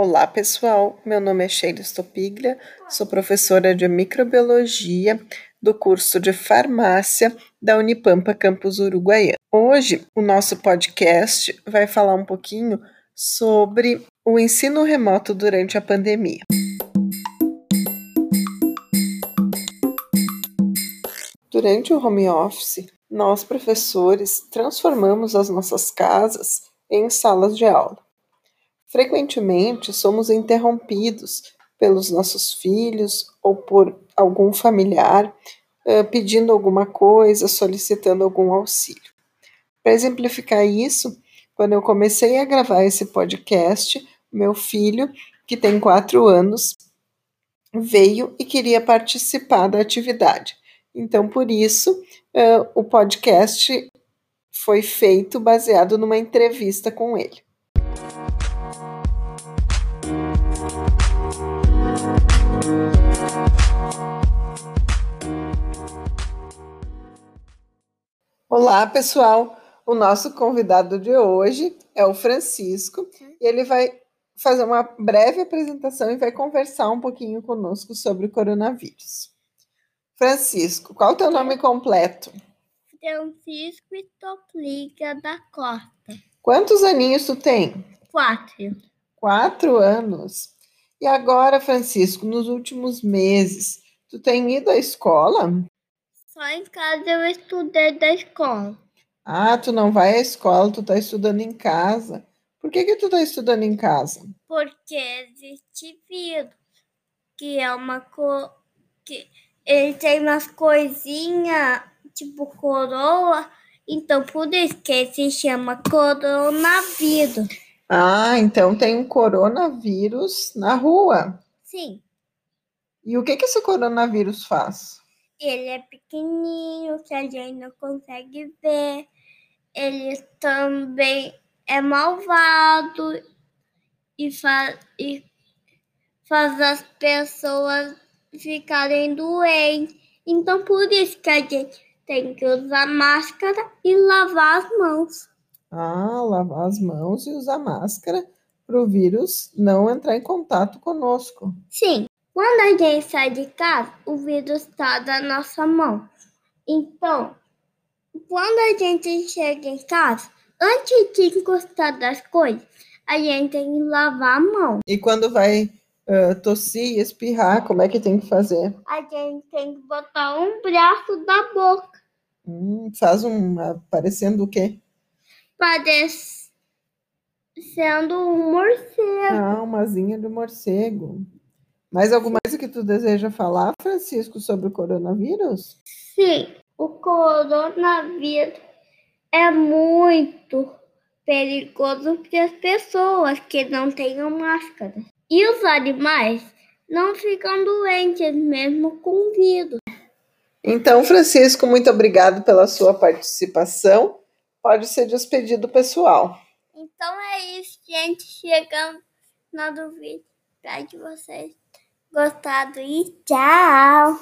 Olá, pessoal. Meu nome é Sheila Stopiglia, sou professora de microbiologia do curso de farmácia da Unipampa Campus Uruguaiana. Hoje, o nosso podcast vai falar um pouquinho sobre o ensino remoto durante a pandemia. Durante o home office, nós, professores, transformamos as nossas casas em salas de aula. Frequentemente somos interrompidos pelos nossos filhos ou por algum familiar uh, pedindo alguma coisa, solicitando algum auxílio. Para exemplificar isso, quando eu comecei a gravar esse podcast, meu filho, que tem quatro anos, veio e queria participar da atividade. Então, por isso, uh, o podcast foi feito baseado numa entrevista com ele. Olá, pessoal! O nosso convidado de hoje é o Francisco e ele vai fazer uma breve apresentação e vai conversar um pouquinho conosco sobre o coronavírus. Francisco, qual é o teu nome completo? Francisco Topliga da Costa. Quantos aninhos tu tem? Quatro. Quatro anos. E agora, Francisco, nos últimos meses, tu tem ido à escola? Só em casa eu estudei da escola. Ah, tu não vai à escola, tu tá estudando em casa. Por que que tu tá estudando em casa? Porque existe vírus, que é uma co... que ele tem umas coisinhas tipo coroa, então por isso que se chama coronavírus. Ah, então tem um coronavírus na rua. Sim. E o que que esse coronavírus faz? Ele é pequenininho, que a gente não consegue ver. Ele também é malvado e faz, e faz as pessoas ficarem doentes. Então, por isso que a gente tem que usar máscara e lavar as mãos. Ah, lavar as mãos e usar máscara para o vírus não entrar em contato conosco. Sim, quando a gente sai de casa, o vírus está na nossa mão. Então, quando a gente chega em casa, antes de encostar das coisas, a gente tem que lavar a mão. E quando vai uh, tossir, espirrar, como é que tem que fazer? A gente tem que botar um braço da boca. Hum, faz um. parecendo o quê? Parecendo um morcego. Ah, uma asinha de morcego. Mais alguma coisa que tu deseja falar, Francisco, sobre o coronavírus? Sim, o coronavírus é muito perigoso para as pessoas que não tenham máscara. E os animais não ficam doentes mesmo com vírus. Então, Francisco, muito obrigado pela sua participação. Pode ser despedido pessoal. Então é isso, gente. Chegamos na dúvida. Espero que vocês gostado e tchau!